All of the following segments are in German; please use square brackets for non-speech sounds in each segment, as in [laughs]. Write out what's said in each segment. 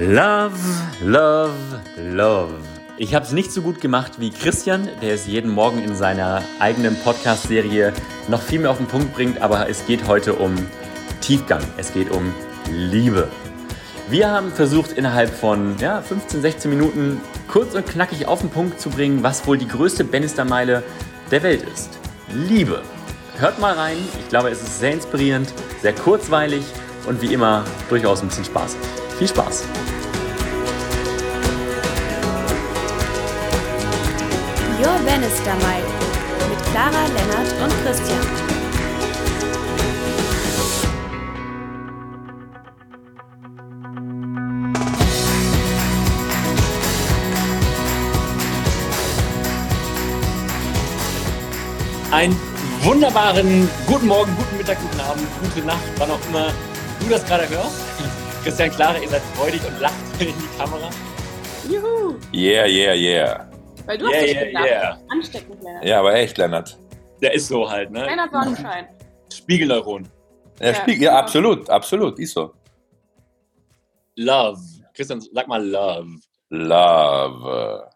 Love, love, love. Ich habe es nicht so gut gemacht wie Christian, der es jeden Morgen in seiner eigenen Podcast-Serie noch viel mehr auf den Punkt bringt, aber es geht heute um Tiefgang. Es geht um Liebe. Wir haben versucht, innerhalb von ja, 15, 16 Minuten kurz und knackig auf den Punkt zu bringen, was wohl die größte Bannister-Meile der Welt ist. Liebe. Hört mal rein. Ich glaube, es ist sehr inspirierend, sehr kurzweilig und wie immer durchaus ein bisschen spaßig. Viel Spaß! Your Bannister Mile mit Clara, Lennart und Christian. Einen wunderbaren guten Morgen, guten Mittag, guten Abend, gute Nacht, wann auch immer du das gerade hörst. Christian Clara, ihr seid freudig und lacht [laughs] in die Kamera. Juhu! Yeah, yeah, yeah. Weil du Yeah, hast dich yeah, gedacht. yeah. Ansteckend, Lennart. Ja, aber echt, Lennart. Der ist so halt, ne? Lennart Sonnenschein. Spiegelneuron. Ja, Ja, spiel, ja absolut, absolut, ist so. Love. Christian, sag mal Love. Love.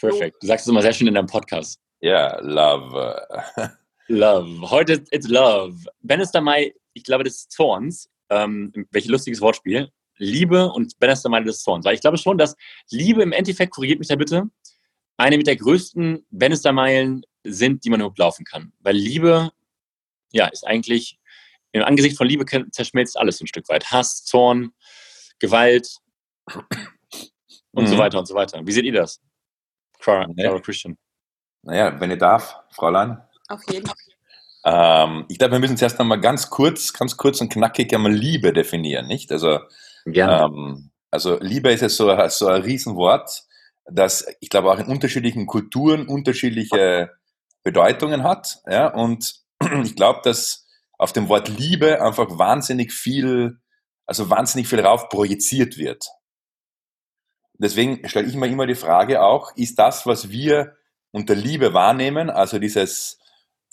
Perfekt. Du sagst es immer sehr schön in deinem Podcast. Ja, love. [laughs] Love. Heute ist it's Love. Bannister Mai, ich glaube, des Zorns. Ähm, welches lustiges Wortspiel. Liebe und Bannister Mai des Zorns. Weil ich glaube schon, dass Liebe im Endeffekt, korrigiert mich da bitte, eine mit der größten Bannister-Meilen sind, die man überhaupt laufen kann. Weil Liebe, ja, ist eigentlich, im Angesicht von Liebe zerschmelzt alles ein Stück weit. Hass, Zorn, Gewalt und so Mhm. weiter und so weiter. Wie seht ihr das? Clara. Clara Christian. Naja, wenn ich darf, Fräulein. Auf jeden Fall. Ähm, ich glaube, wir müssen zuerst einmal ganz kurz, ganz kurz und knackig einmal Liebe definieren, nicht? Also, ähm, also Liebe ist ja so, ein- so ein Riesenwort, das, ich glaube, auch in unterschiedlichen Kulturen unterschiedliche Bedeutungen hat. Ja? Und [clears throat] ich glaube, dass auf dem Wort Liebe einfach wahnsinnig viel, also wahnsinnig viel rauf projiziert wird. Deswegen stelle ich mir immer die Frage auch, ist das, was wir unter Liebe wahrnehmen, also dieses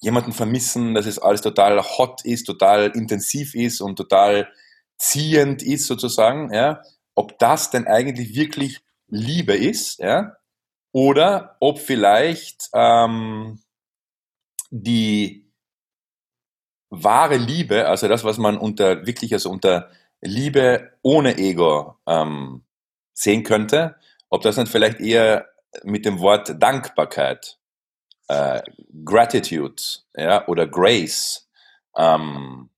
jemanden vermissen, dass es alles total hot ist, total intensiv ist und total ziehend ist sozusagen, ja, ob das denn eigentlich wirklich Liebe ist, ja, oder ob vielleicht ähm, die wahre Liebe, also das, was man unter wirklich also unter Liebe ohne Ego ähm, sehen könnte, ob das nicht vielleicht eher mit dem Wort Dankbarkeit, äh, Gratitude, ja, oder Grace, ähm,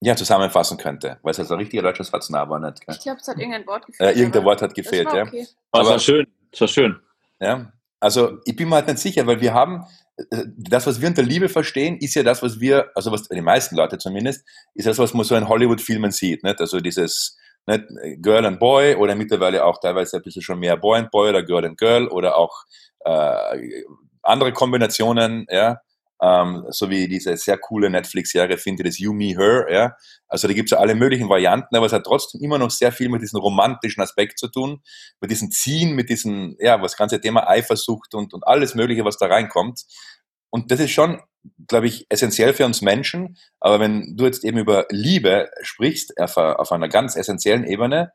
ja, zusammenfassen könnte, weil es halt so ein richtiger deutsches Satz nah war nicht. Gell? Ich glaube, es hat irgendein Wort gefehlt. Äh, irgendein Wort hat das gefehlt, war ja. okay. Das aber- war schön. Das war schön. Ja, also ich bin mir halt nicht sicher, weil wir haben, äh, das, was wir unter Liebe verstehen, ist ja das, was wir, also was die meisten Leute zumindest, ist das, was man so in Hollywood-Filmen sieht. Nicht? Also dieses nicht, Girl and Boy oder mittlerweile auch teilweise ein bisschen schon mehr Boy and Boy oder Girl and Girl oder auch äh, andere Kombinationen, ja. Ähm, so wie diese sehr coole Netflix-Serie, finde das You, Me, Her, ja. Also da gibt es ja alle möglichen Varianten, aber es hat trotzdem immer noch sehr viel mit diesem romantischen Aspekt zu tun, mit diesem Ziehen, mit diesem, ja, was ganze Thema Eifersucht und, und alles Mögliche, was da reinkommt. Und das ist schon, glaube ich, essentiell für uns Menschen. Aber wenn du jetzt eben über Liebe sprichst, auf, auf einer ganz essentiellen Ebene,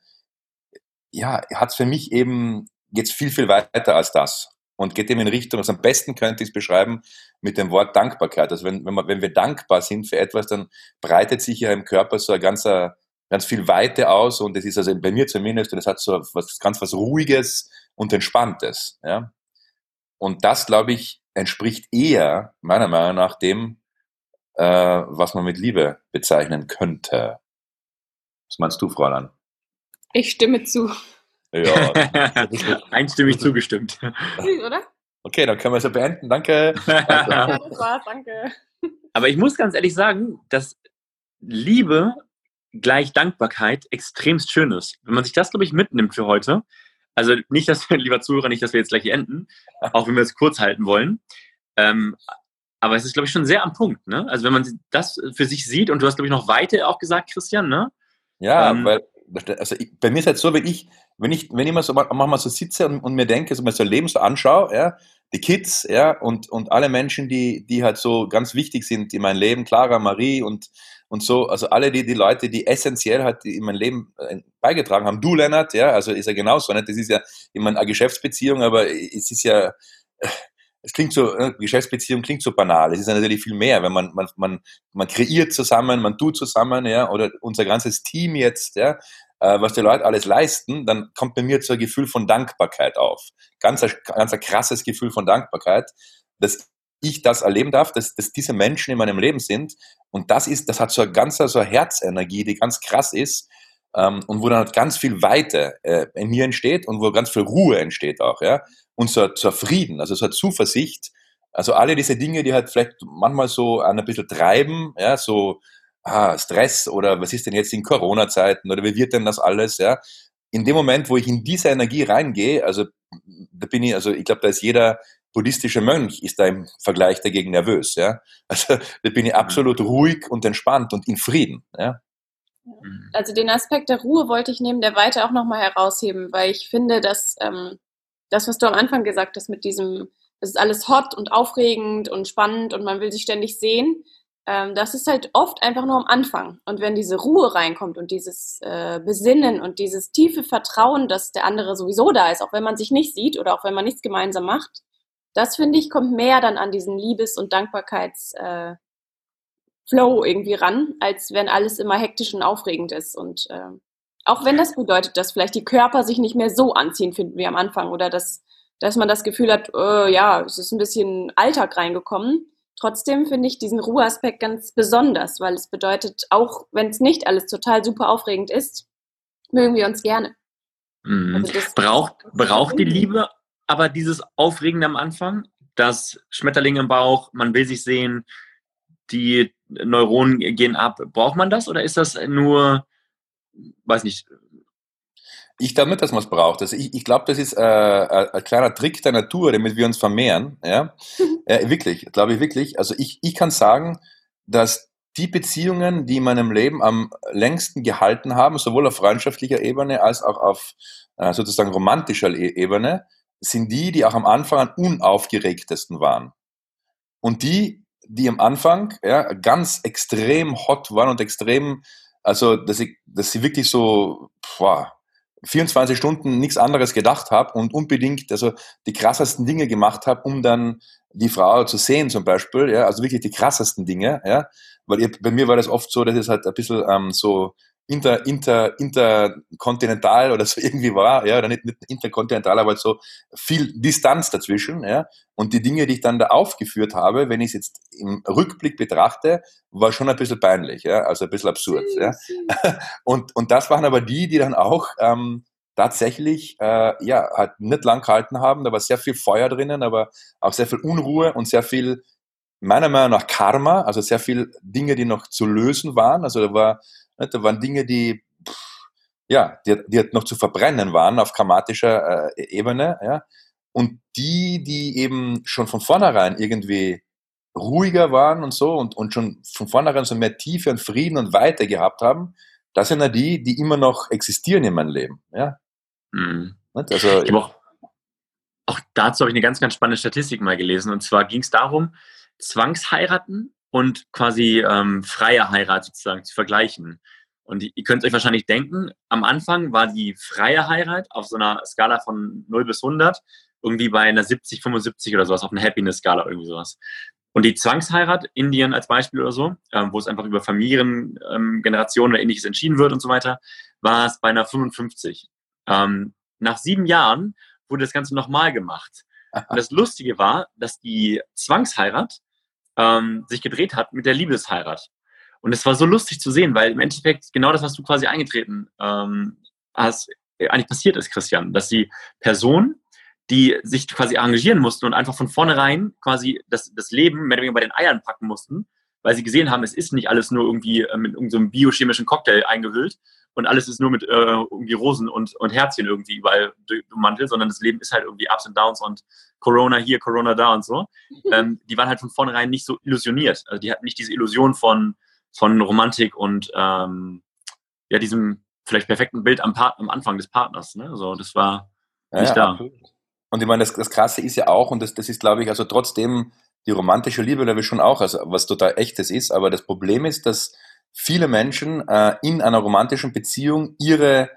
ja, hat es für mich eben, geht's viel, viel weiter als das. Und geht eben in Richtung, also am besten könnte ich es beschreiben mit dem Wort Dankbarkeit. Also wenn, wenn, man, wenn wir dankbar sind für etwas, dann breitet sich ja im Körper so ein ganzer, ganz viel Weite aus und es ist also bei mir zumindest, und es hat so was ganz was Ruhiges und Entspanntes. Ja? Und das, glaube ich, entspricht eher, meiner Meinung nach, dem, äh, was man mit Liebe bezeichnen könnte. Was meinst du, Fräulein? Ich stimme zu. Ja. [laughs] [laughs] Einstimmig zugestimmt. Süß, oder? Okay, dann können wir so beenden. Danke. [laughs] Ja, das war's, danke. Aber ich muss ganz ehrlich sagen, dass Liebe gleich Dankbarkeit extremst schön ist. Wenn man sich das, glaube ich, mitnimmt für heute, also nicht, dass wir, lieber Zuhörer, nicht, dass wir jetzt gleich hier enden, auch wenn wir es kurz halten wollen. Ähm, aber es ist, glaube ich, schon sehr am Punkt. Ne? Also wenn man das für sich sieht, und du hast, glaube ich, noch Weite auch gesagt, Christian, ne? Ja, Ähm, weil also ich, bei mir ist halt so, wenn ich, wenn ich, wenn ich mal so manchmal so sitze und, und mir denke, so mal so Leben so anschaue, ja, die Kids, ja, und, und alle Menschen, die, die halt so ganz wichtig sind in meinem Leben, Clara, Marie und, und so, also alle die, die Leute, die essentiell halt in mein Leben äh, beigetragen haben. Du, Lennart, ja, also ist ja genauso, nicht? Das ist ja immer eine Geschäftsbeziehung, aber es ist ja, es klingt so, ne, Geschäftsbeziehung klingt so banal. Es ist natürlich viel mehr, wenn man, man, man, man kreiert zusammen, man tut zusammen, ja, oder unser ganzes Team jetzt, ja, äh, was die Leute alles leisten, dann kommt bei mir so ein Gefühl von Dankbarkeit auf. Ganz, ganz ein krasses Gefühl von Dankbarkeit, dass ich das erleben darf, dass, dass diese Menschen in meinem Leben sind. Und das ist, das hat so eine ganz, so eine Herzenergie, die ganz krass ist, ähm, und wo dann halt ganz viel Weite äh, in mir entsteht und wo ganz viel Ruhe entsteht auch, ja und so, so Frieden, also so Zuversicht. Also alle diese Dinge, die halt vielleicht manchmal so ein bisschen treiben, ja, so ah, Stress oder was ist denn jetzt in Corona-Zeiten oder wie wird denn das alles, ja. In dem Moment, wo ich in diese Energie reingehe, also da bin ich, also ich glaube, da ist jeder buddhistische Mönch ist da im Vergleich dagegen nervös, ja. Also da bin ich absolut mhm. ruhig und entspannt und in Frieden, ja. Also den Aspekt der Ruhe wollte ich neben der Weite auch nochmal herausheben, weil ich finde, dass ähm, das, was du am Anfang gesagt hast mit diesem, das ist alles hot und aufregend und spannend und man will sich ständig sehen, ähm, das ist halt oft einfach nur am Anfang. Und wenn diese Ruhe reinkommt und dieses äh, Besinnen und dieses tiefe Vertrauen, dass der andere sowieso da ist, auch wenn man sich nicht sieht oder auch wenn man nichts gemeinsam macht, das finde ich kommt mehr dann an diesen Liebes- und Dankbarkeits- äh, Flow irgendwie ran, als wenn alles immer hektisch und aufregend ist. Und äh, auch wenn das bedeutet, dass vielleicht die Körper sich nicht mehr so anziehen finden wie am Anfang oder dass, dass man das Gefühl hat, äh, ja, es ist ein bisschen Alltag reingekommen. Trotzdem finde ich diesen Ruheaspekt ganz besonders, weil es bedeutet, auch wenn es nicht alles total super aufregend ist, mögen wir uns gerne. Mhm. Also braucht, braucht die Liebe aber dieses Aufregende am Anfang, das Schmetterling im Bauch, man will sich sehen, die Neuronen gehen ab. Braucht man das oder ist das nur weiß nicht. Ich glaube nicht, dass man es braucht. Also ich, ich glaube, das ist äh, ein kleiner Trick der Natur, damit wir uns vermehren. Ja, äh, wirklich, glaube ich wirklich. Also ich, ich kann sagen, dass die Beziehungen, die in meinem Leben am längsten gehalten haben, sowohl auf freundschaftlicher Ebene als auch auf äh, sozusagen romantischer e-, Ebene, sind die, die auch am Anfang am unaufgeregtesten waren. Und die, die am Anfang ja, ganz extrem hot waren und extrem also, dass ich, dass ich wirklich so, boah, 24 Stunden nichts anderes gedacht habe und unbedingt also die krassesten Dinge gemacht habe, um dann die Frau zu sehen zum Beispiel, ja, also wirklich die krassesten Dinge, ja, weil ihr, bei mir war das oft so, dass es halt ein bisschen ähm, so inter, inter, interkontinental oder so [laughs] irgendwie war, ja, oder nicht, nicht interkontinental, aber so viel Distanz dazwischen, ja. Und die Dinge, die ich dann da aufgeführt habe, wenn ich es jetzt im Rückblick betrachte, war schon ein bisschen peinlich, ja, also ein bisschen absurd, ja. [laughs] Und, und das waren aber die, die dann auch ähm, tatsächlich äh, ja halt nicht lang gehalten haben. Da war sehr viel Feuer drinnen, aber auch sehr viel Unruhe und sehr viel meiner Meinung nach Karma, also sehr viel Dinge, die noch zu lösen waren. Also da war da waren Dinge, die, ja, die, die halt noch zu verbrennen waren auf karmatischer äh, Ebene. Ja. Und die, die eben schon von vornherein irgendwie ruhiger waren und so und, und schon von vornherein so mehr Tiefe und Frieden und Weite gehabt haben, das sind ja die, die immer noch existieren in meinem Leben. Ja. Mhm. Also, ich auch, auch dazu habe ich eine ganz, ganz spannende Statistik mal gelesen. Und zwar ging es darum, Zwangsheiraten und quasi ähm, freie Heirat sozusagen zu vergleichen. Und ihr könnt euch wahrscheinlich denken, am Anfang war die freie Heirat auf so einer Skala von 0 bis 100 irgendwie bei einer 70, 75 oder sowas, auf einer Happiness-Skala irgendwie sowas. Und die Zwangsheirat, Indien als Beispiel oder so, ähm, wo es einfach über Familien, ähm, Generationen oder ähnliches entschieden wird und so weiter, war es bei einer 55. Ähm, nach sieben Jahren wurde das Ganze nochmal gemacht. Und [laughs] das Lustige war, dass die Zwangsheirat ähm, sich gedreht hat mit der Liebesheirat. Und es war so lustig zu sehen, weil im Endeffekt genau das, was du quasi eingetreten ähm, hast, eigentlich passiert ist, Christian, dass die Person, die sich quasi engagieren mussten und einfach von vornherein quasi das, das Leben mehr oder weniger bei den Eiern packen mussten, weil sie gesehen haben, es ist nicht alles nur irgendwie äh, mit irgendeinem so biochemischen Cocktail eingehüllt und alles ist nur mit äh, irgendwie Rosen und, und Herzchen irgendwie überall Mantel, sondern das Leben ist halt irgendwie Ups und Downs und Corona hier, Corona da und so. [laughs] Ähm, die waren halt von vornherein nicht so illusioniert. Also die hatten nicht diese Illusion von, von Romantik und ähm, ja, diesem vielleicht perfekten Bild am, Part am Anfang des Partners. Ne? Also das war nicht ja, da. Absolut. Und ich meine, das, das Krasse ist ja auch, und das, das ist, glaube ich, also trotzdem die romantische Liebe, glaube ich schon auch, also was total echtes ist, aber das Problem ist, dass viele Menschen äh, in einer romantischen Beziehung ihre,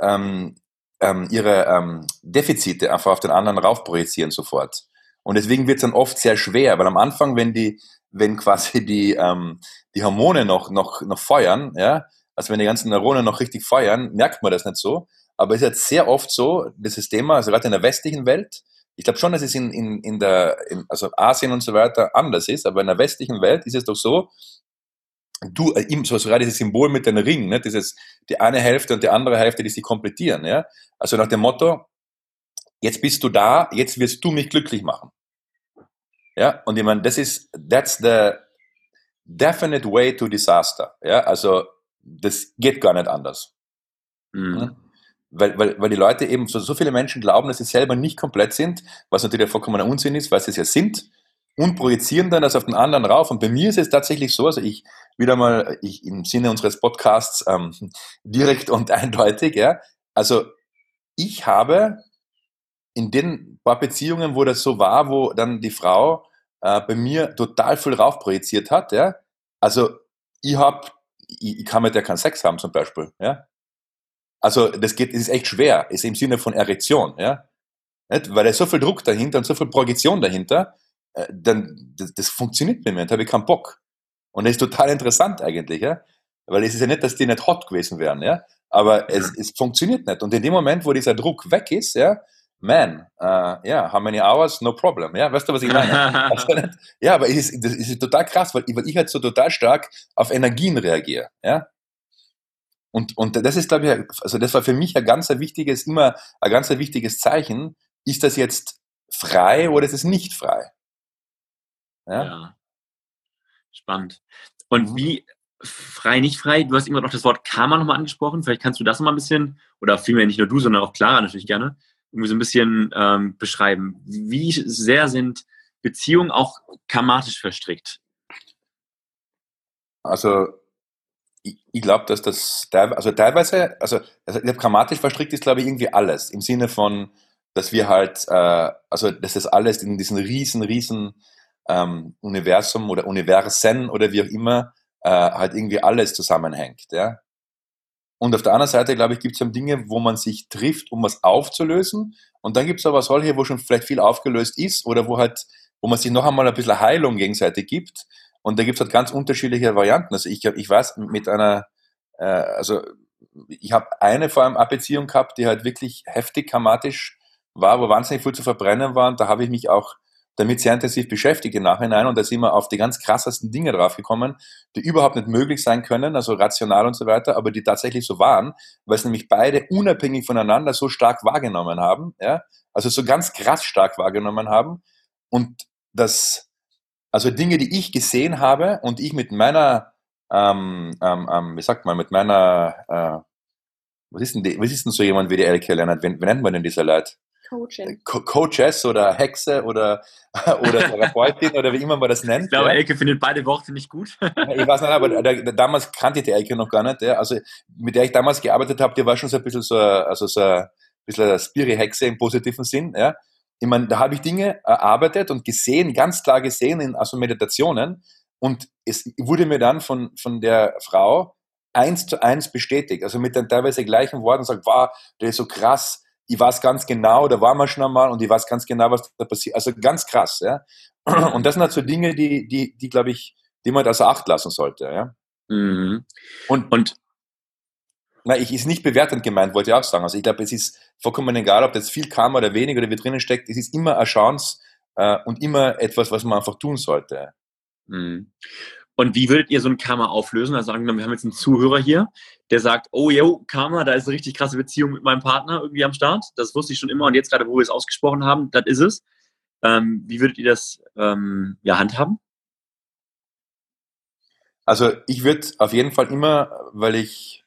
ähm, ähm, ihre ähm, Defizite einfach auf den anderen raufprojizieren sofort. Und deswegen wird es dann oft sehr schwer, weil am Anfang, wenn die, wenn quasi die, ähm, die Hormone noch, noch, noch feuern, ja, also wenn die ganzen Neuronen noch richtig feuern, merkt man das nicht so. Aber es ist jetzt sehr oft so, dieses Thema, also gerade in der westlichen Welt, ich glaube schon, dass es in, in, in der, in, also Asien und so weiter anders ist, aber in der westlichen Welt ist es doch so, du, äh, so gerade dieses Symbol mit den Ringen, ne, dieses, die eine Hälfte und die andere Hälfte, die sich komplettieren, ja. Also nach dem Motto, jetzt bist du da, jetzt wirst du mich glücklich machen. Ja, und ich meine, das ist, that's the definite way to disaster. Ja, also, das geht gar nicht anders. Mhm. Weil, weil, weil die Leute eben, so, so viele Menschen glauben, dass sie selber nicht komplett sind, was natürlich vollkommener Unsinn ist, weil sie es ja sind und projizieren dann das auf den anderen rauf. Und bei mir ist es tatsächlich so, also ich wieder mal ich, im Sinne unseres Podcasts ähm, [laughs] direkt und eindeutig, ja, also ich habe in den paar Beziehungen, wo das so war, wo dann die Frau äh, bei mir total viel rauf projiziert hat, ja, also ich habe, ich, ich kann mit der keinen Sex haben zum Beispiel, ja, also das geht, das ist echt schwer, ist im Sinne von Erektion, ja, nicht? weil da ist so viel Druck dahinter und so viel Projektion dahinter, äh, dann das, das funktioniert bei mir, da habe ich keinen Bock. Und das ist total interessant eigentlich, ja, weil es ist ja nicht, dass die nicht hot gewesen wären, ja, aber es, es funktioniert nicht. Und in dem Moment, wo dieser Druck weg ist, ja, man, uh, yeah, how many hours? No problem. Ja, weißt du, was ich meine? [laughs] ja, aber es ist, das ist total krass, weil, weil ich halt so total stark auf Energien reagiere. Ja? Und, und das ist, glaube ich, also das war für mich ein ganz wichtiges, immer ein ganz wichtiges Zeichen. Ist das jetzt frei oder ist es nicht frei? Ja. ja. Spannend. Und mhm. wie frei, nicht frei? Du hast immer noch das Wort Karma nochmal angesprochen. Vielleicht kannst du das nochmal ein bisschen, oder vielmehr nicht nur du, sondern auch Clara natürlich gerne, irgendwie so ein bisschen ähm, beschreiben. Wie sehr sind Beziehungen auch karmatisch verstrickt? Also ich, ich glaube, dass das also teilweise, also, also grammatisch verstrickt ist, glaube ich, irgendwie alles. Im Sinne von, dass wir halt, äh, also dass das alles in diesem riesen, riesen ähm, Universum oder Universen oder wie auch immer äh, halt irgendwie alles zusammenhängt. Ja? Und auf der anderen Seite, glaube ich, gibt es Dinge, wo man sich trifft, um was aufzulösen. Und dann gibt es aber solche, wo schon vielleicht viel aufgelöst ist oder wo halt, wo man sich noch einmal ein bisschen Heilung gegenseitig gibt. Und da gibt es halt ganz unterschiedliche Varianten. Also ich, ich weiß, mit einer, äh, also ich habe eine vor allem Beziehung gehabt, die halt wirklich heftig karmatisch war, wo wahnsinnig viel zu verbrennen war. Und da habe ich mich auch damit sehr intensiv beschäftigt im Nachhinein und da sind wir auf die ganz krassesten Dinge draufgekommen, die überhaupt nicht möglich sein können, also rational und so weiter, aber die tatsächlich so waren, weil es nämlich beide unabhängig voneinander so stark wahrgenommen haben, ja, also so ganz krass stark wahrgenommen haben und das also Dinge, die ich gesehen habe und ich mit meiner, ähm, ähm, ähm, wie sagt man, mit meiner, äh, was ist denn, die, was ist denn so jemand wie die Elke Lennart? Wie, wie nennt man denn diese Leute? Coaching. Co Coaches oder Hexe oder, [laughs] oder Therapeutin oder wie immer man das nennt. Ich glaube, ja. Elke findet beide Worte nicht gut. [laughs] ich weiß nicht, aber da, da, damals kannte ich die Elke noch gar nicht. Ja. Also mit der ich damals gearbeitet habe, die war schon so ein bisschen so, also so ein bisschen eine Spiri-Hexe im positiven Sinn. Ja ich meine, da habe ich Dinge erarbeitet und gesehen, ganz klar gesehen in also Meditationen. Und es wurde mir dann von, von der Frau eins zu eins bestätigt. Also mit den teilweise gleichen Worten sagt, wow, der ist so krass, ich weiß ganz genau, da waren wir schon einmal und ich weiß ganz genau, was da passiert. Also ganz krass, ja. [clears throat] Und das sind halt so Dinge, die, die, die glaube ich, die man außer Acht lassen sollte, ja. Mhm. Und, und na, ich ist nicht bewertend gemeint, wollte ich auch sagen. Also ich glaube, es ist vollkommen egal, ob das viel kam oder wenig oder wie drinnen steckt. Es ist immer eine Chance äh, und immer etwas, was man einfach tun sollte. Mhm. Und wie würdet ihr so ein Karma auflösen? Also angenommen, wir haben jetzt einen Zuhörer hier, der sagt, oh yo, Karma, da ist eine richtig krasse Beziehung mit meinem Partner irgendwie am Start. Das wusste ich schon immer und jetzt gerade, wo wir es ausgesprochen haben, das ist es. Ähm, wie würdet ihr das ähm, ja, handhaben? Also ich würde auf jeden Fall immer, weil ich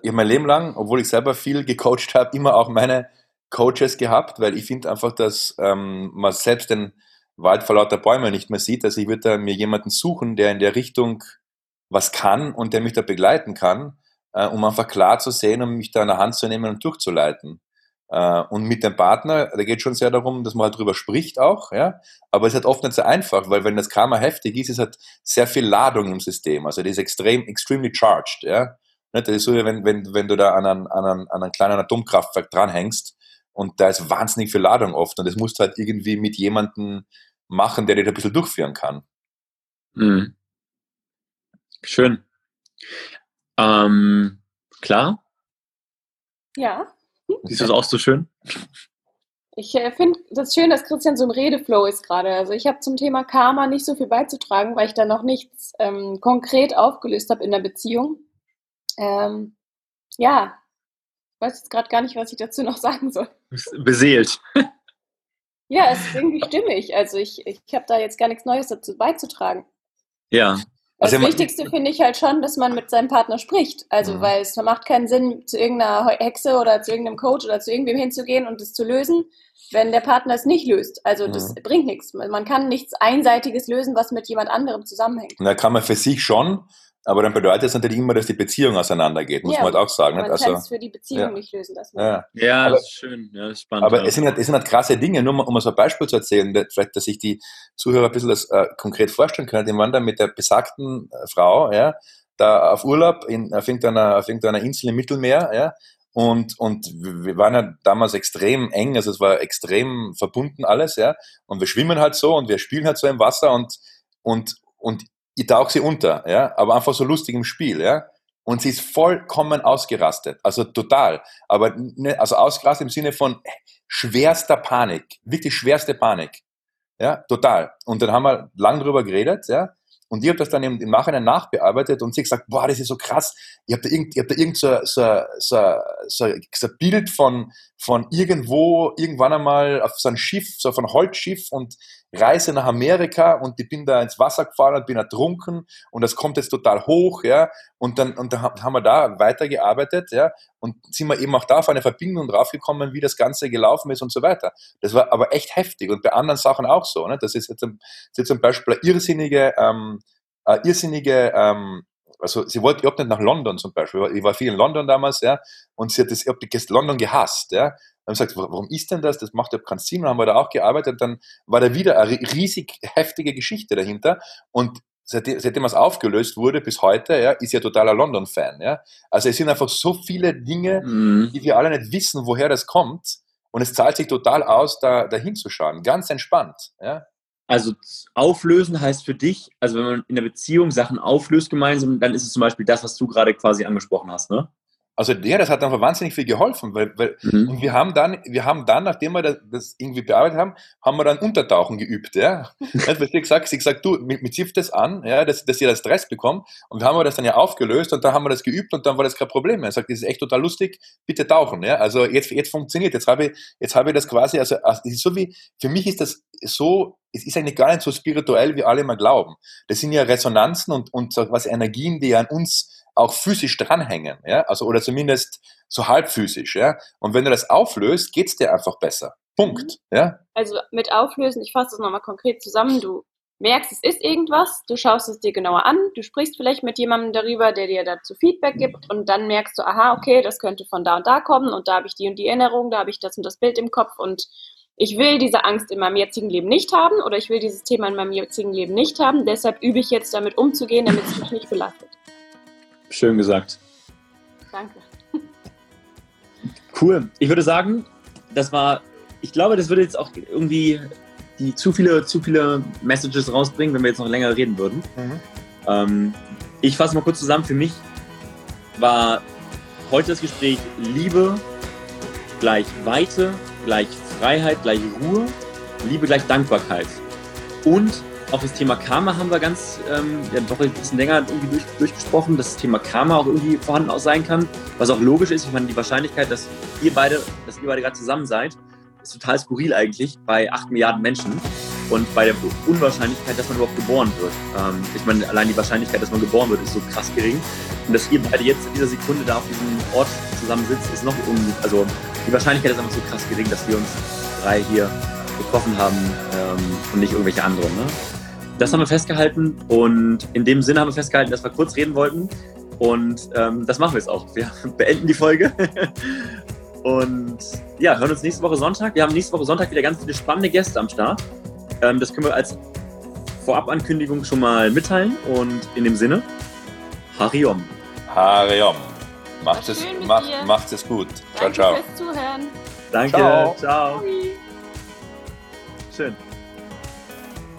ich habe mein Leben lang, obwohl ich selber viel gecoacht habe, immer auch meine Coaches gehabt, weil ich finde einfach, dass ähm, man selbst den Wald vor lauter Bäume nicht mehr sieht. Also ich würde da mir jemanden suchen, der in der Richtung was kann und der mich da begleiten kann, äh, um einfach klar zu sehen und mich da an der Hand zu nehmen und durchzuleiten. Äh, und mit dem Partner, da geht schon sehr darum, dass man halt drüber spricht auch, ja. Aber es ist halt oft nicht so einfach, weil wenn das Karma heftig ist, ist halt sehr viel Ladung im System. Also das ist extrem, extremely charged, ja. Das ist so, wenn, wenn, wenn du da an einen, an, an einen kleinen Atomkraftwerk dranhängst und da ist wahnsinnig viel Ladung oft und das musst du halt irgendwie mit jemandem machen, der dir da ein bisschen durchführen kann. Mhm. Schön. Ähm, klar? Ja. Siehst du es auch so schön? Ich äh, finde das schön, dass Christian so im Redeflow ist gerade. Also ich habe zum Thema Karma nicht so viel beizutragen, weil ich da noch nichts ähm, konkret aufgelöst habe in der Beziehung. Ähm, ja, ich weiß jetzt gerade gar nicht, was ich dazu noch [laughs] sagen soll. Beseelt. Ja, es ist irgendwie stimmig. Also ich, ich habe da jetzt gar nichts Neues dazu beizutragen. Ja. Also das Wichtigste finde ich halt schon, dass man mit seinem Partner spricht. Also, mhm. weil es macht keinen Sinn, zu irgendeiner Hexe oder zu irgendeinem Coach oder zu irgendwem hinzugehen und es zu lösen, wenn der Partner es nicht löst. Also, das mhm. bringt nichts. Man kann nichts Einseitiges lösen, was mit jemand anderem zusammenhängt. Na, kann man für sich schon, aber dann bedeutet es natürlich immer, dass die Beziehung auseinandergeht, muss ja, man halt auch sagen. Man also, kann es für die Beziehung ja. nicht lösen lassen. Ja, ja aber, das ist schön, ja, das ist spannend. Aber es sind, halt, es sind halt krasse Dinge, nur um mal so ein Beispiel zu erzählen, vielleicht, dass sich die Zuhörer ein bisschen das äh, konkret vorstellen können. Die waren da mit der besagten äh, Frau, ja, da auf Urlaub in, auf, irgendeiner, auf irgendeiner Insel im Mittelmeer, ja, und, und wir waren ja damals extrem eng, also es war extrem verbunden alles, ja. Und wir schwimmen halt so und wir spielen halt so im Wasser und, und, und ich tauche sie unter, ja, aber einfach so lustig im Spiel, ja. Und sie ist vollkommen ausgerastet, also total. Aber ne, also ausgerastet im Sinne von schwerster Panik, wirklich schwerste Panik, ja, total. Und dann haben wir lang drüber geredet, ja. Und ich habe das dann im, im Nachhinein nachbearbeitet und sie gesagt, boah, das ist so krass. Ich habe da irgend, ich hab irgend so, so, so, so, so Bild von, von irgendwo, irgendwann einmal auf so ein Schiff, so von Holzschiff und Reise nach Amerika und ich bin da ins Wasser gefahren und bin ertrunken und das kommt jetzt total hoch, ja. Und dann, und dann haben wir da weitergearbeitet, ja. Und sind wir eben auch da auf eine Verbindung draufgekommen, wie das Ganze gelaufen ist und so weiter. Das war aber echt heftig und bei anderen Sachen auch so, ne. Das ist jetzt, das ist jetzt zum Beispiel eine irrsinnige, ähm, eine irrsinnige, ähm, also sie wollte, ich hab nicht nach London zum Beispiel, ich war viel in London damals, ja, und sie hat das, ich hab London gehasst, ja, dann haben gesagt, warum ist denn das? Das macht ja keinen Sinn. Und haben wir da auch gearbeitet. Dann war da wieder eine riesig heftige Geschichte dahinter. Und seitdem, seitdem es aufgelöst wurde bis heute, ja, ist ja totaler London-Fan. Ja. Also es sind einfach so viele Dinge, mhm. die wir alle nicht wissen, woher das kommt. Und es zahlt sich total aus, da, da hinzuschauen. Ganz entspannt. Ja. Also auflösen heißt für dich, also wenn man in der Beziehung Sachen auflöst gemeinsam, dann ist es zum Beispiel das, was du gerade quasi angesprochen hast, ne? Also ja, das hat einfach wahnsinnig viel geholfen, weil, weil mhm. und wir haben dann, wir haben dann, nachdem wir das, das, irgendwie bearbeitet haben, haben wir dann Untertauchen geübt, ja. [laughs] weil sie gesagt, sie gesagt, du, mit, mit das an, ja, dass, dass ihr das Stress bekommt. Und wir haben das dann ja aufgelöst und dann haben wir das geübt und dann war das kein Problem mehr. Er sagt, das ist echt total lustig, bitte tauchen, ja. Also jetzt, jetzt funktioniert. Jetzt habe ich, jetzt habe ich das quasi, also, also es ist so wie, für mich ist das so, es ist eigentlich gar nicht so spirituell, wie alle immer glauben. Das sind ja Resonanzen und, und so was Energien, die an uns auch physisch dranhängen, ja, also oder zumindest so halb physisch, ja. Und wenn du das auflöst, geht's dir einfach besser. Punkt, mhm. ja. Also mit Auflösen, ich fasse das nochmal konkret zusammen, du merkst, es ist irgendwas, du schaust es dir genauer an, du sprichst vielleicht mit jemandem darüber, der dir dazu Feedback gibt und dann merkst du, aha, okay, das könnte von da und da kommen und da habe ich die und die Erinnerung, da habe ich das und das Bild im Kopf und ich will diese Angst in meinem jetzigen Leben nicht haben oder ich will dieses Thema in meinem jetzigen Leben nicht haben, deshalb übe ich jetzt damit umzugehen, damit es mich nicht belastet. Schön gesagt. Danke. Cool. Ich würde sagen, das war, ich glaube, das würde jetzt auch irgendwie die zu viele, zu viele Messages rausbringen, wenn wir jetzt noch länger reden würden. Mhm. Ähm, ich fasse mal kurz zusammen. Für mich war heute das Gespräch Liebe gleich Weite, gleich Freiheit, gleich Ruhe, Liebe gleich Dankbarkeit. Und auch das Thema Karma haben wir ganz, ähm, ja, doch ein bisschen länger irgendwie durch, durchgesprochen, dass das Thema Karma auch irgendwie vorhanden auch sein kann, was auch logisch ist. Ich meine, die Wahrscheinlichkeit, dass ihr beide, dass ihr beide gerade zusammen seid, ist total skurril eigentlich bei 8 Milliarden Menschen und bei der Unwahrscheinlichkeit, dass man überhaupt geboren wird. Ähm, ich meine, allein die Wahrscheinlichkeit, dass man geboren wird, ist so krass gering. Und dass ihr beide jetzt in dieser Sekunde da auf diesem Ort zusammen sitzt, ist noch un also die Wahrscheinlichkeit ist einfach so krass gering, dass wir uns drei hier getroffen haben ähm, und nicht irgendwelche anderen. Ne? Das haben wir festgehalten und in dem Sinne haben wir festgehalten, dass wir kurz reden wollten und ähm, das machen wir jetzt auch. Wir [laughs] beenden die Folge [laughs] Und ja, hören uns nächste Woche Sonntag. Wir haben nächste Woche Sonntag wieder ganz viele spannende Gäste am Start. Ähm, das können wir als Vorabankündigung schon mal mitteilen. Und in dem Sinne, Hariom. Hariom. Macht es, schön macht, dir. macht es gut. Ciao, Danke ciao. fürs Zuhören. Danke. Ciao. ciao. Hui.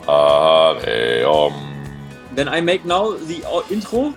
Schön. Hariom. Then I make now the intro